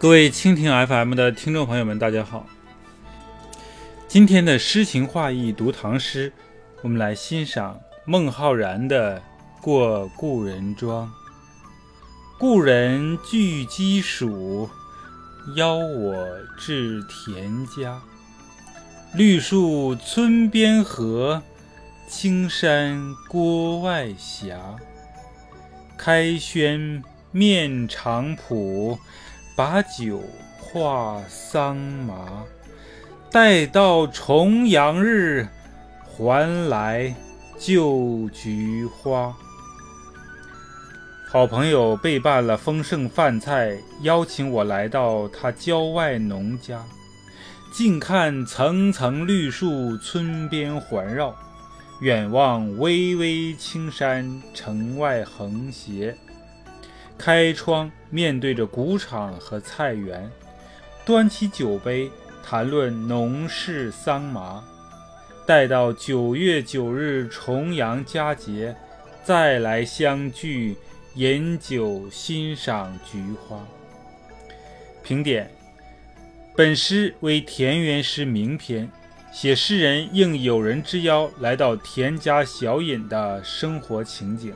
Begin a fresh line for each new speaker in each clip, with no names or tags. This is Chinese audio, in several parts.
各位蜻蜓 FM 的听众朋友们，大家好。今天的诗情画意读唐诗，我们来欣赏孟浩然的《过故人庄》。故人具鸡黍，邀我至田家。绿树村边合，青山郭外斜。开轩面场圃。把酒话桑麻，待到重阳日，还来就菊花。好朋友备办了丰盛饭菜，邀请我来到他郊外农家，近看层层绿树，村边环绕，远望巍巍青山，城外横斜。开窗面对着谷场和菜园，端起酒杯谈论农事桑麻。待到九月九日重阳佳节，再来相聚饮酒欣赏菊花。评点：本诗为田园诗名篇，写诗人应友人之邀来到田家小饮的生活情景。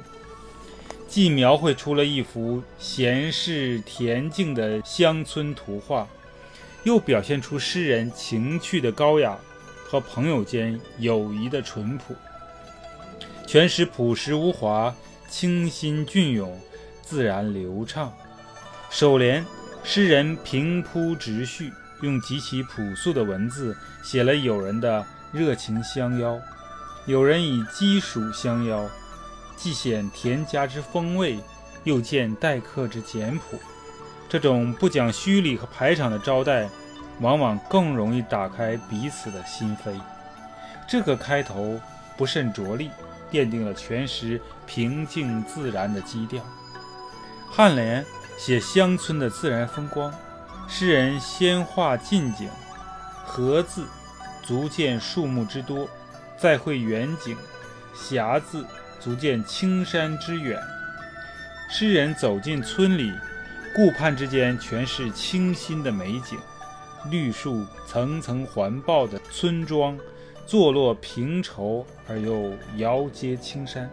既描绘出了一幅闲适恬静的乡村图画，又表现出诗人情趣的高雅和朋友间友谊的淳朴。全诗朴实无华，清新隽永，自然流畅。首联，诗人平铺直叙，用极其朴素的文字写了友人的热情相邀。友人以鸡黍相邀。既显田家之风味，又见待客之简朴。这种不讲虚礼和排场的招待，往往更容易打开彼此的心扉。这个开头不甚着力，奠定了全诗平静自然的基调。颔联写乡村的自然风光，诗人先画近景，禾字足见树木之多，再绘远景，霞字。足见青山之远。诗人走进村里，顾盼之间全是清新的美景，绿树层层环抱的村庄，坐落平畴而又遥接青山，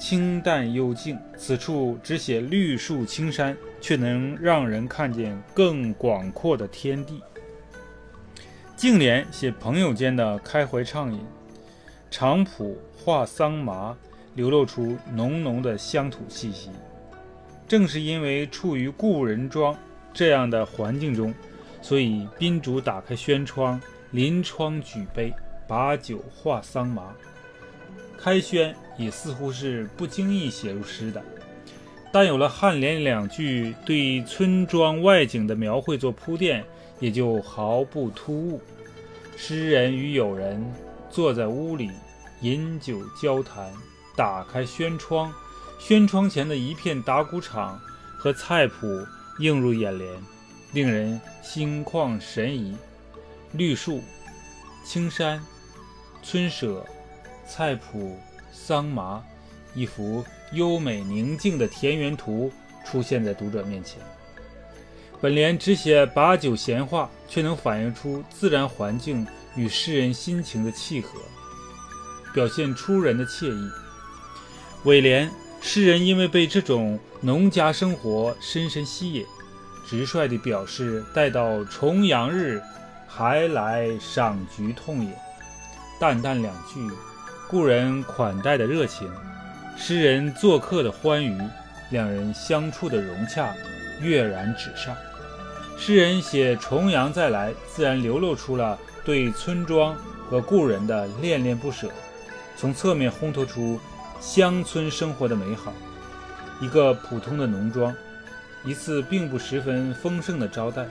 清淡幽静。此处只写绿树青山，却能让人看见更广阔的天地。静联写朋友间的开怀畅饮。场圃画桑麻，流露出浓浓的乡土气息。正是因为处于故人庄这样的环境中，所以宾主打开轩窗，临窗举杯，把酒话桑麻。开轩也似乎是不经意写入诗的，但有了颔联两句对村庄外景的描绘做铺垫，也就毫不突兀。诗人与友人。坐在屋里饮酒交谈，打开轩窗，轩窗前的一片打谷场和菜圃映入眼帘，令人心旷神怡。绿树、青山、村舍、菜圃、桑麻，一幅优美宁静的田园图出现在读者面前。本联只写把酒闲话，却能反映出自然环境。与诗人心情的契合，表现出人的惬意。尾联，诗人因为被这种农家生活深深吸引，直率地表示待到重阳日还来赏菊痛饮。淡淡两句，故人款待的热情，诗人做客的欢愉，两人相处的融洽，跃然纸上。诗人写重阳再来，自然流露出了。对村庄和故人的恋恋不舍，从侧面烘托出乡村生活的美好。一个普通的农庄，一次并不十分丰盛的招待，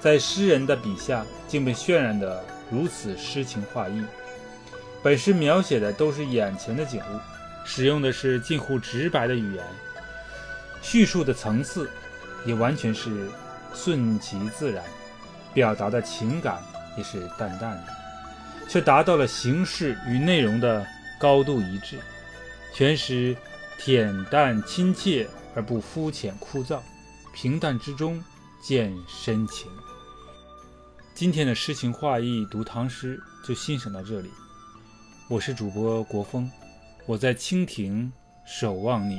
在诗人的笔下竟被渲染得如此诗情画意。本诗描写的都是眼前的景物，使用的是近乎直白的语言，叙述的层次也完全是顺其自然，表达的情感。也是淡淡的，却达到了形式与内容的高度一致。全诗恬淡亲切而不肤浅枯燥，平淡之中见深情。今天的诗情画意读唐诗就欣赏到这里。我是主播国风，我在蜻蜓守望你。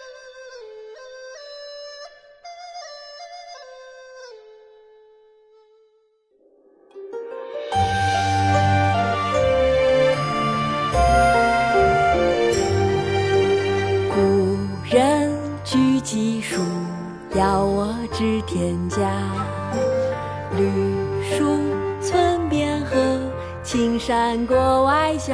邀我至田家。绿树村边合。青山郭外斜，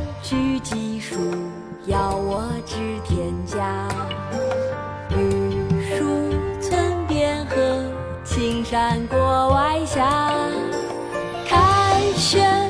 具鸡黍，邀我至田家。绿树村边合，青山郭外斜。开轩